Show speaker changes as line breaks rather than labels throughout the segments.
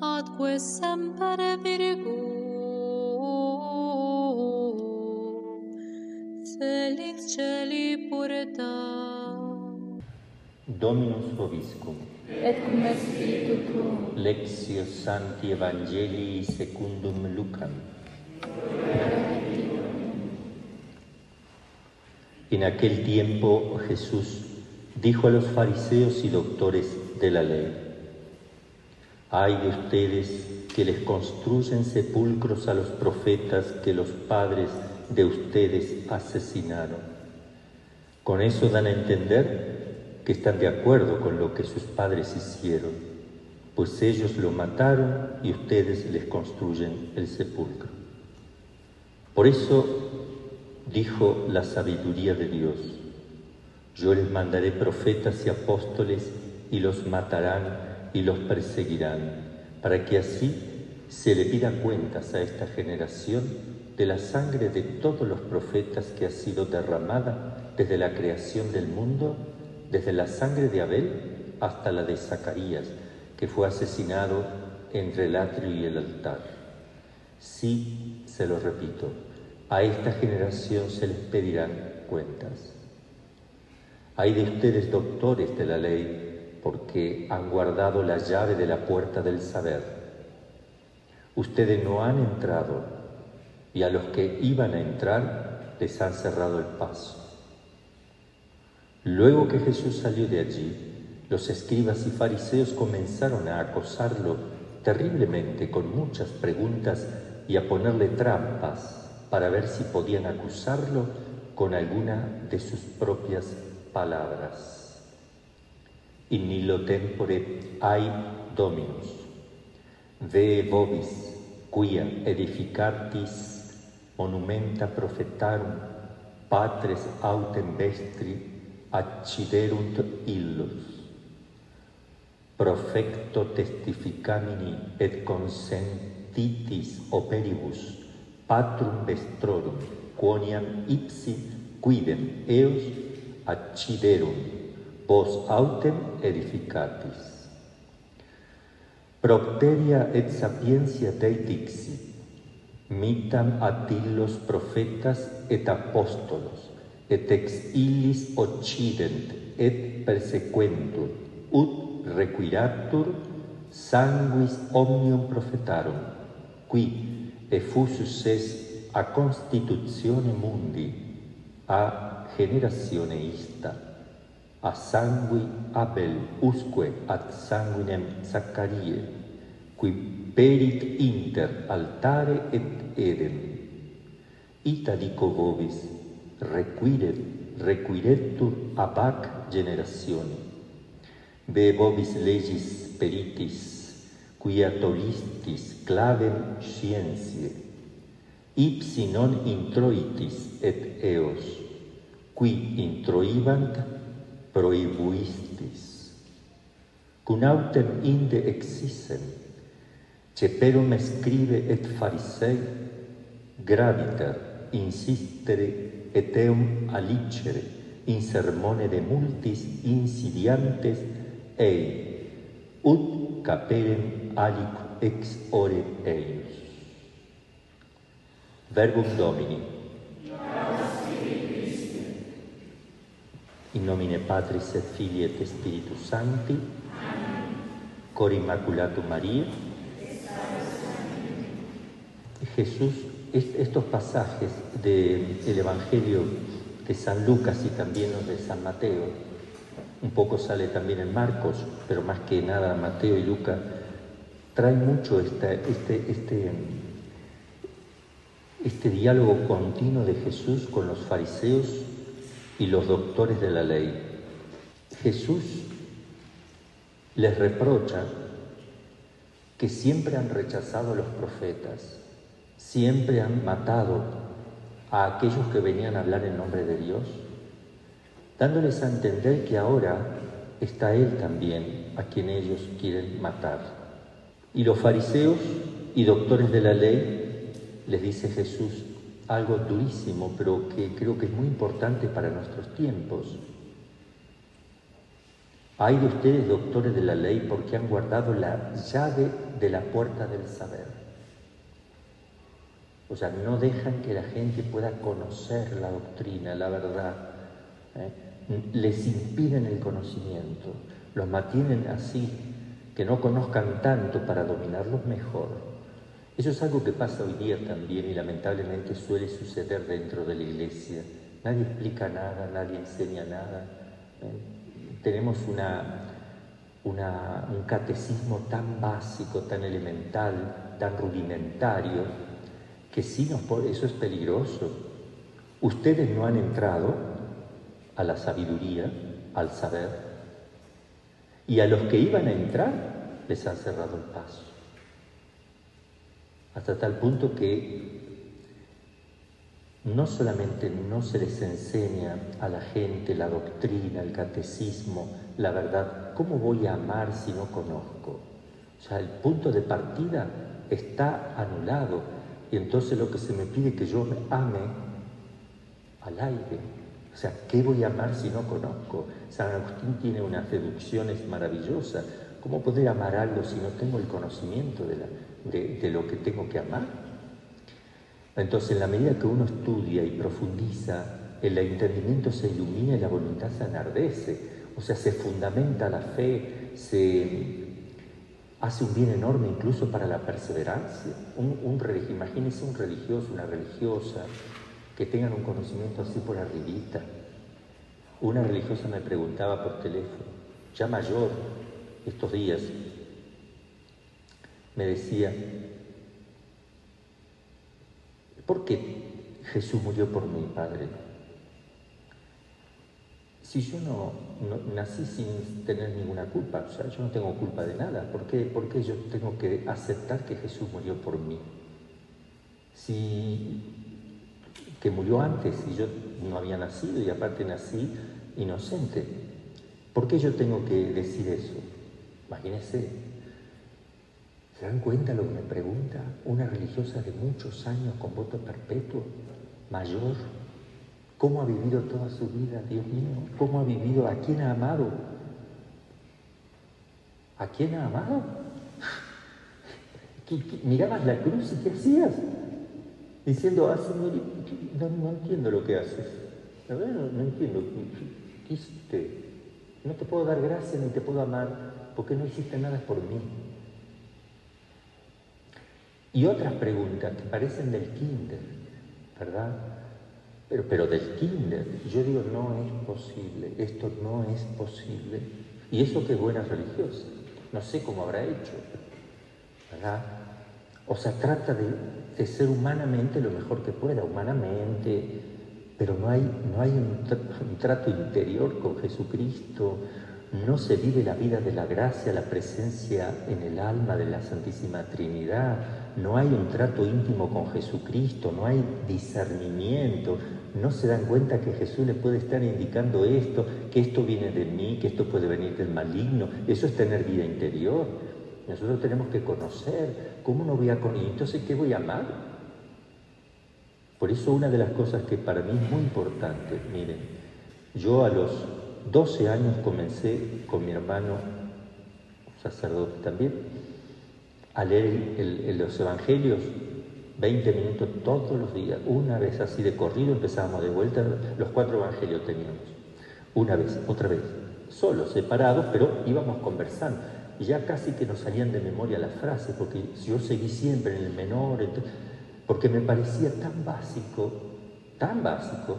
atque semper virgo felix celi purta
dominus vobiscum
et cum spiritu tuo.
lectio sancti evangelii secundum lucam. En aquel tiempo Jesús dijo a los fariseos y doctores de la ley, hay de ustedes que les construyen sepulcros a los profetas que los padres de ustedes asesinaron. Con eso dan a entender que están de acuerdo con lo que sus padres hicieron, pues ellos lo mataron y ustedes les construyen el sepulcro. Por eso dijo la sabiduría de Dios, yo les mandaré profetas y apóstoles y los matarán y los perseguirán, para que así se le pida cuentas a esta generación de la sangre de todos los profetas que ha sido derramada desde la creación del mundo, desde la sangre de Abel hasta la de Zacarías, que fue asesinado entre el atrio y el altar. Sí, se lo repito, a esta generación se les pedirán cuentas. Hay de ustedes doctores de la ley, porque han guardado la llave de la puerta del saber. Ustedes no han entrado y a los que iban a entrar les han cerrado el paso. Luego que Jesús salió de allí, los escribas y fariseos comenzaron a acosarlo terriblemente con muchas preguntas y a ponerle trampas para ver si podían acusarlo con alguna de sus propias palabras. In nillo tempore ai Dominus, ve vobis, quia edificatis monumenta profetarum, patres autem vestri acciderunt illos. Profecto testificamini et titis operibus patrum vestrorum quoniam ipsi quidem eos acciderum vos autem edificatis. Propteria et sapientia Dei dixit mitam atillos prophetas et apostolos et ex illis occident et persequentur ut requiratur sanguis omnium profetarum qui effusus es a constitutione mundi, a generatione ista, a sangui Abel usque ad sanguinem Zaccarie, qui perit inter altare et Eden. Ita dico vobis, requiret, requiretur abac generatione. Ve vobis legis peritis, quia tolistis clavem scientiae ipsi non introitis et eos qui introivant proibuistis. Cun autem inde exissem ceperum scribe et farisei graviter insistere et eum alicere in sermone de multis insidiantes ei. Ut caperem alic ex ore eius. Verbum Domini. In nomine Patris et Filii et Spiritus Sancti. Cor Immaculatum María. Jesús, estos pasajes del Evangelio de San Lucas y también los de San Mateo, un poco sale también en Marcos, pero más que nada Mateo y Lucas, traen mucho este, este, este diálogo continuo de Jesús con los fariseos y los doctores de la ley. Jesús les reprocha que siempre han rechazado a los profetas, siempre han matado a aquellos que venían a hablar en nombre de Dios, dándoles a entender que ahora está Él también a quien ellos quieren matar. Y los fariseos y doctores de la ley les dice Jesús algo durísimo, pero que creo que es muy importante para nuestros tiempos. Hay de ustedes, doctores de la ley, porque han guardado la llave de la puerta del saber. O sea, no dejan que la gente pueda conocer la doctrina, la verdad. ¿eh? Les impiden el conocimiento, los mantienen así, que no conozcan tanto para dominarlos mejor. Eso es algo que pasa hoy día también y lamentablemente suele suceder dentro de la iglesia. Nadie explica nada, nadie enseña nada. ¿eh? Tenemos un catecismo tan básico, tan elemental, tan rudimentario, que sí nos eso es peligroso. Ustedes no han entrado a la sabiduría, al saber, y a los que iban a entrar les han cerrado el paso. Hasta tal punto que no solamente no se les enseña a la gente la doctrina, el catecismo, la verdad, ¿cómo voy a amar si no conozco? O sea, el punto de partida está anulado y entonces lo que se me pide que yo me ame al aire. O sea, ¿qué voy a amar si no conozco? San Agustín tiene unas deducciones maravillosas. ¿Cómo poder amar algo si no tengo el conocimiento de, lo que tengo que amar? Entonces, en la medida que uno estudia y profundiza, el entendimiento se ilumina y la voluntad se enardece. O sea, se fundamenta la fe, se, hace un bien enorme incluso para la perseverancia. Un, un, imagínense un religioso, una religiosa, que tengan un conocimiento así por arribita. Una religiosa me preguntaba por teléfono, ya mayor, estos días, me decía, ¿por qué Jesús murió por mi Padre? si yo no, nací sin tener ninguna culpa, o sea, yo no tengo culpa de nada, ¿por qué, ¿por qué yo tengo que aceptar que Jesús murió por mí? Si que murió antes y yo no había nacido y aparte nací inocente, ¿por qué yo tengo que decir eso? Imagínense, ¿se dan cuenta lo que me pregunta una religiosa de muchos años con voto perpetuo, mayor? ¿Cómo ha vivido toda su vida, Dios mío? ¿Cómo ha vivido? ¿A quién ha amado? ¿A quién ha amado? mirabas la cruz y ¿qué hacías? Diciendo, ah, Señor, no, entiendo lo que haces. No, entiendo. ¿Qué hiciste? No te puedo dar gracias ni te puedo amar porque no hiciste nada por mí. Y otras preguntas que parecen del kinder, ¿verdad? Pero, pero del kinder, yo digo, no es posible, esto no es posible. Y eso que buena religiosa, no sé cómo habrá hecho, ¿verdad? O sea, trata de, de ser humanamente lo mejor que pueda, humanamente, pero no hay, no hay un, un, trato interior con Jesucristo, no se vive la vida de la gracia, la presencia en el alma de la Santísima Trinidad, no hay un trato íntimo con Jesucristo, no hay discernimiento, no se dan cuenta que Jesús le puede estar indicando esto, que esto viene de mí, que esto puede venir del maligno. Eso es tener vida interior. Nosotros tenemos que conocer cómo no voy a conocer. Entonces, ¿qué voy a amar? Por eso una de las cosas que para mí es muy importante, miren, yo a los 12 años comencé con mi hermano, sacerdote también, a leer los evangelios 20 minutos todos los días, una vez así de corrido empezábamos de vuelta, los cuatro evangelios teníamos, una vez, otra vez, solos, separados, pero íbamos conversando. Y ya casi que nos salían de memoria las frases, porque yo seguí siempre en el menor, porque me parecía tan básico, tan básico,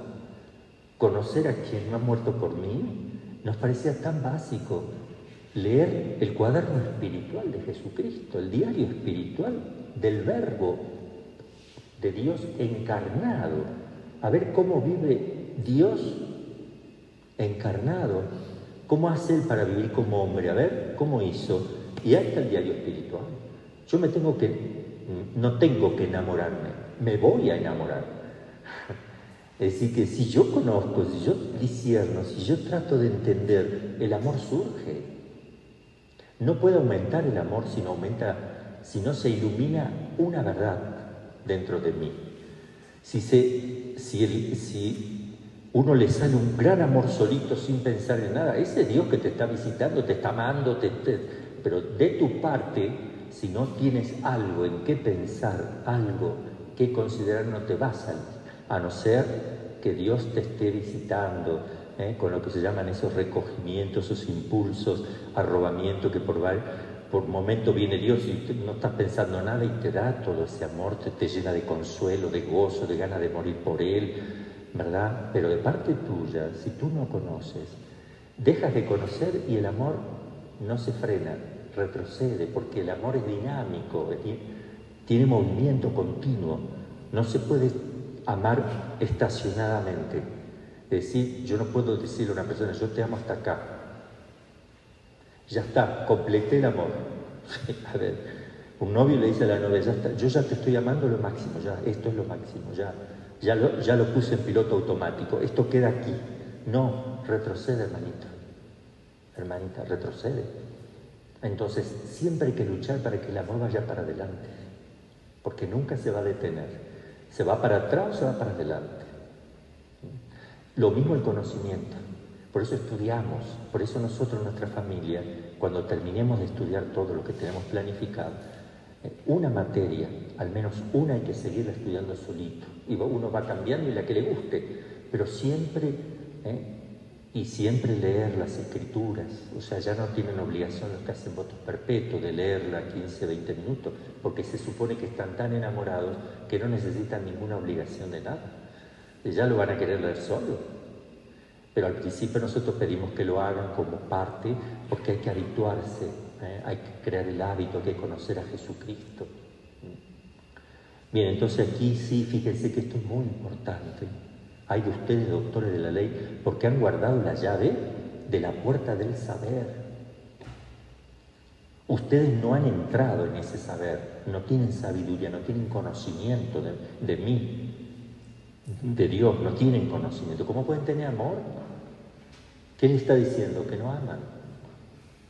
conocer a quien no ha muerto por mí, nos parecía tan básico leer el cuaderno espiritual de Jesucristo, el diario espiritual del Verbo de Dios encarnado, a ver cómo vive Dios encarnado, cómo hace Él para vivir como hombre, a ver cómo hizo. Y ahí está el diario espiritual. Yo me tengo que, no tengo que enamorarme, me voy a enamorar. Es decir, que si yo conozco, si yo disierno, si yo trato de entender, el amor surge. No puede aumentar el amor si no aumenta, si no se ilumina una verdad dentro de mí. Si, se, si, si uno le sale un gran amor solito sin pensar en nada, ese Dios que te está visitando, te está amando, te, pero de tu parte, si no tienes algo en qué pensar, algo que considerar, no te va a a no ser que Dios te esté visitando, ¿eh? con lo que se llaman esos recogimientos, esos impulsos, arrobamiento que por, por momento viene Dios y no estás pensando nada y te da todo ese amor, te, te llena de consuelo, de gozo, de ganas de morir por Él, ¿verdad? Pero de parte tuya, si tú no conoces, dejas de conocer y el amor no se frena, retrocede, porque el amor es dinámico, tiene movimiento continuo, no se puede amar estacionadamente. Es decir, yo no puedo decirle a una persona, yo te amo hasta acá. Ya está, completé el amor. a ver, un novio le dice a la novia, ya está, yo ya te estoy amando lo máximo, ya, esto es lo máximo, ya, ya lo, puse en piloto automático, esto queda aquí. No, retrocede, hermanita. Hermanita, retrocede. Entonces, siempre hay que luchar para que el amor vaya para adelante, porque nunca se va a detener. Se va para atrás o se va para adelante. Lo mismo el conocimiento. Por eso estudiamos, por eso nosotros, nuestra familia, cuando terminemos de estudiar todo lo que tenemos planificado, eh, una materia, al menos una hay que seguirla estudiando solito. Y uno va cambiando y la que le guste, pero siempre, eh, y siempre leer las escrituras. O sea, ya no tienen obligación los que hacen votos perpetuos de leerla 15, 20 minutos, porque se supone que están tan enamorados que no necesitan ninguna obligación de nada ya lo van a querer leer solo. Pero al principio nosotros pedimos que lo hagan como parte porque hay que habituarse, ¿eh? hay que crear el hábito, hay que conocer a Jesucristo. Bien, entonces aquí sí, fíjense que esto es muy importante. Hay de ustedes, doctores de la ley, porque han guardado la llave de la puerta del saber. Ustedes no han entrado en ese saber, no tienen sabiduría, no tienen conocimiento de, de mí, de Dios, no tienen conocimiento. ¿Cómo pueden tener amor? ¿Qué les está diciendo? Que no aman.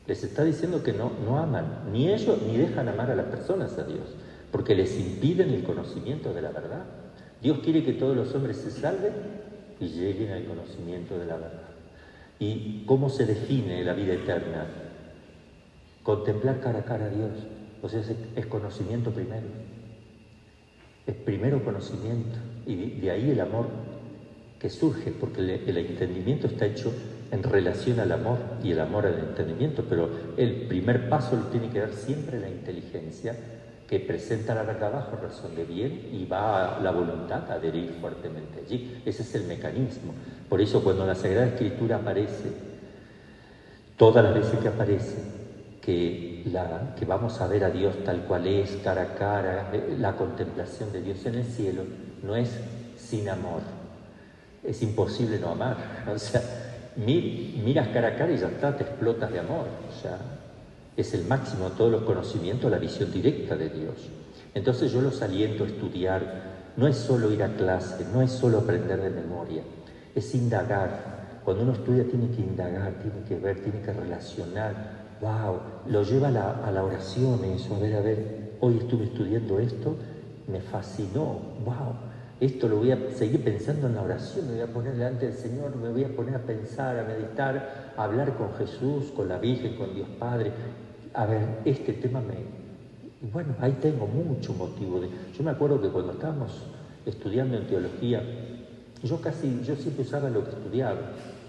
Les está diciendo que no, no aman, ni ellos ni dejan amar a las personas a Dios, porque les impiden el conocimiento de la verdad. Dios quiere que todos los hombres se salven y lleguen al conocimiento de la verdad. ¿Y cómo se define la vida eterna? Contemplar cara a cara a Dios. O sea, es conocimiento primero. Es primero conocimiento. Y de ahí el amor que surge, porque el, entendimiento está hecho en relación al amor y el amor al entendimiento, pero el primer paso lo tiene que dar siempre la inteligencia que presenta la verdad bajo razón de bien y va la voluntad a adherir fuertemente allí. Ese es el mecanismo. Por eso cuando la Sagrada Escritura aparece, todas las veces que aparece, que, la, que vamos a ver a Dios tal cual es, cara a cara, la contemplación de Dios en el cielo, no es sin amor. Es imposible no amar. O sea, miras cara a cara y ya está, te explotas de amor. Es el máximo de todos los conocimientos, la visión directa de Dios. Entonces yo los aliento a estudiar. No es solo ir a clase, no es solo aprender de memoria, es indagar. Cuando uno estudia tiene que indagar, tiene que ver, tiene que relacionar. ¡Wow! Lo lleva a la, oración eso. A ver, a ver, hoy estuve estudiando esto, me fascinó. ¡Wow! Esto lo voy a seguir pensando en la oración, me voy a poner delante del Señor, me voy a poner a pensar, a meditar, a hablar con Jesús, con la Virgen, con Dios Padre. A ver, este tema me... bueno, ahí tengo mucho motivo de... Yo me acuerdo que cuando estábamos estudiando en teología, yo casi, yo siempre usaba lo que estudiaba.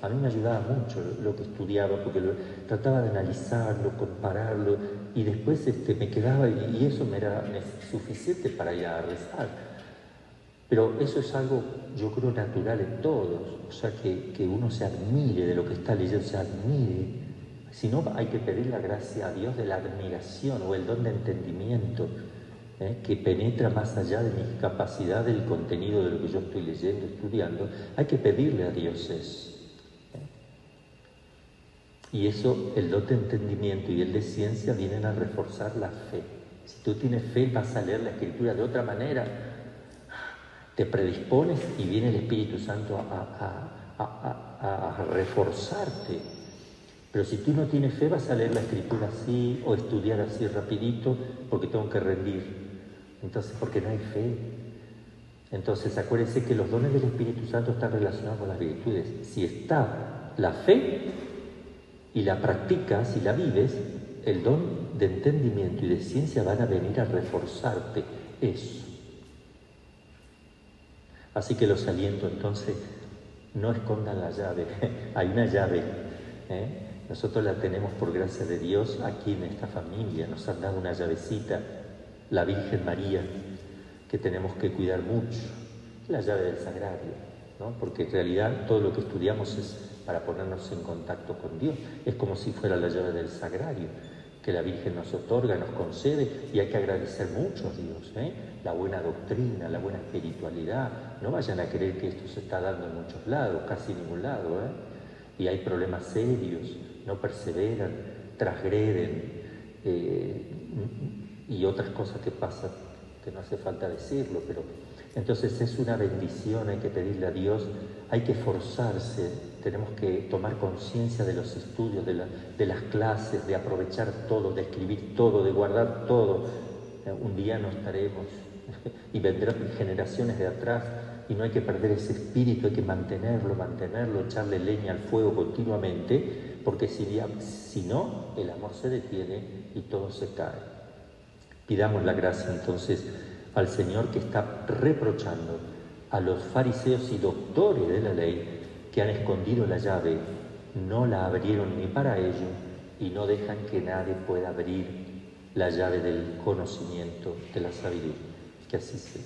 A mí me ayudaba mucho lo que estudiaba porque trataba de analizarlo, compararlo y después este, me quedaba y, eso me era suficiente para ir a rezar. Pero eso es algo, yo creo, natural en todos. O sea, que, uno se admire de lo que está leyendo, se admire. Si no, hay que pedir la gracia a Dios de la admiración o el don de entendimiento ¿eh? que penetra más allá de mi capacidad del contenido de lo que yo estoy leyendo, estudiando. Hay que pedirle a Dios eso. ¿eh? Y eso, el don de entendimiento y el de ciencia vienen a reforzar la fe. Si tú tienes fe, vas a leer la escritura de otra manera te predispones y viene el Espíritu Santo a, reforzarte. Pero si tú no tienes fe, vas a leer la escritura así o estudiar así rapidito porque tengo que rendir. Entonces, porque no hay fe. Entonces, acuérdense que los dones del Espíritu Santo están relacionados con las virtudes. Si está la fe y la practicas y la vives, el don de entendimiento y de ciencia van a venir a reforzarte eso. Así que los aliento entonces, no escondan la llave, hay una llave. ¿eh? Nosotros la tenemos por gracia de Dios aquí en esta familia, nos han dado una llavecita, la Virgen María, que tenemos que cuidar mucho, la llave del sagrario, ¿no? porque en realidad todo lo que estudiamos es para ponernos en contacto con Dios, es como si fuera la llave del sagrario que la Virgen nos otorga, nos concede, y hay que agradecer mucho a Dios, ¿eh? la buena doctrina, la buena espiritualidad. No vayan a creer que esto se está dando en muchos lados, casi en ningún lado, ¿eh? y hay problemas serios, no perseveran, transgreden, eh, y otras cosas que pasan, que no hace falta decirlo, pero entonces es una bendición, hay que pedirle a Dios, hay que forzarse, tenemos que tomar conciencia de los estudios, de, las clases, de aprovechar todo, de escribir todo, de guardar todo. Un día no estaremos y vendrán generaciones de atrás y no hay que perder ese espíritu, hay que mantenerlo, mantenerlo, echarle leña al fuego continuamente, porque si no, el amor se detiene y todo se cae. Pidamos la gracia entonces al Señor que está reprochando a los fariseos y doctores de la ley que han escondido la llave, no la abrieron ni para ellos y no dejan que nadie pueda abrir la llave del conocimiento, de la sabiduría. Que así sea.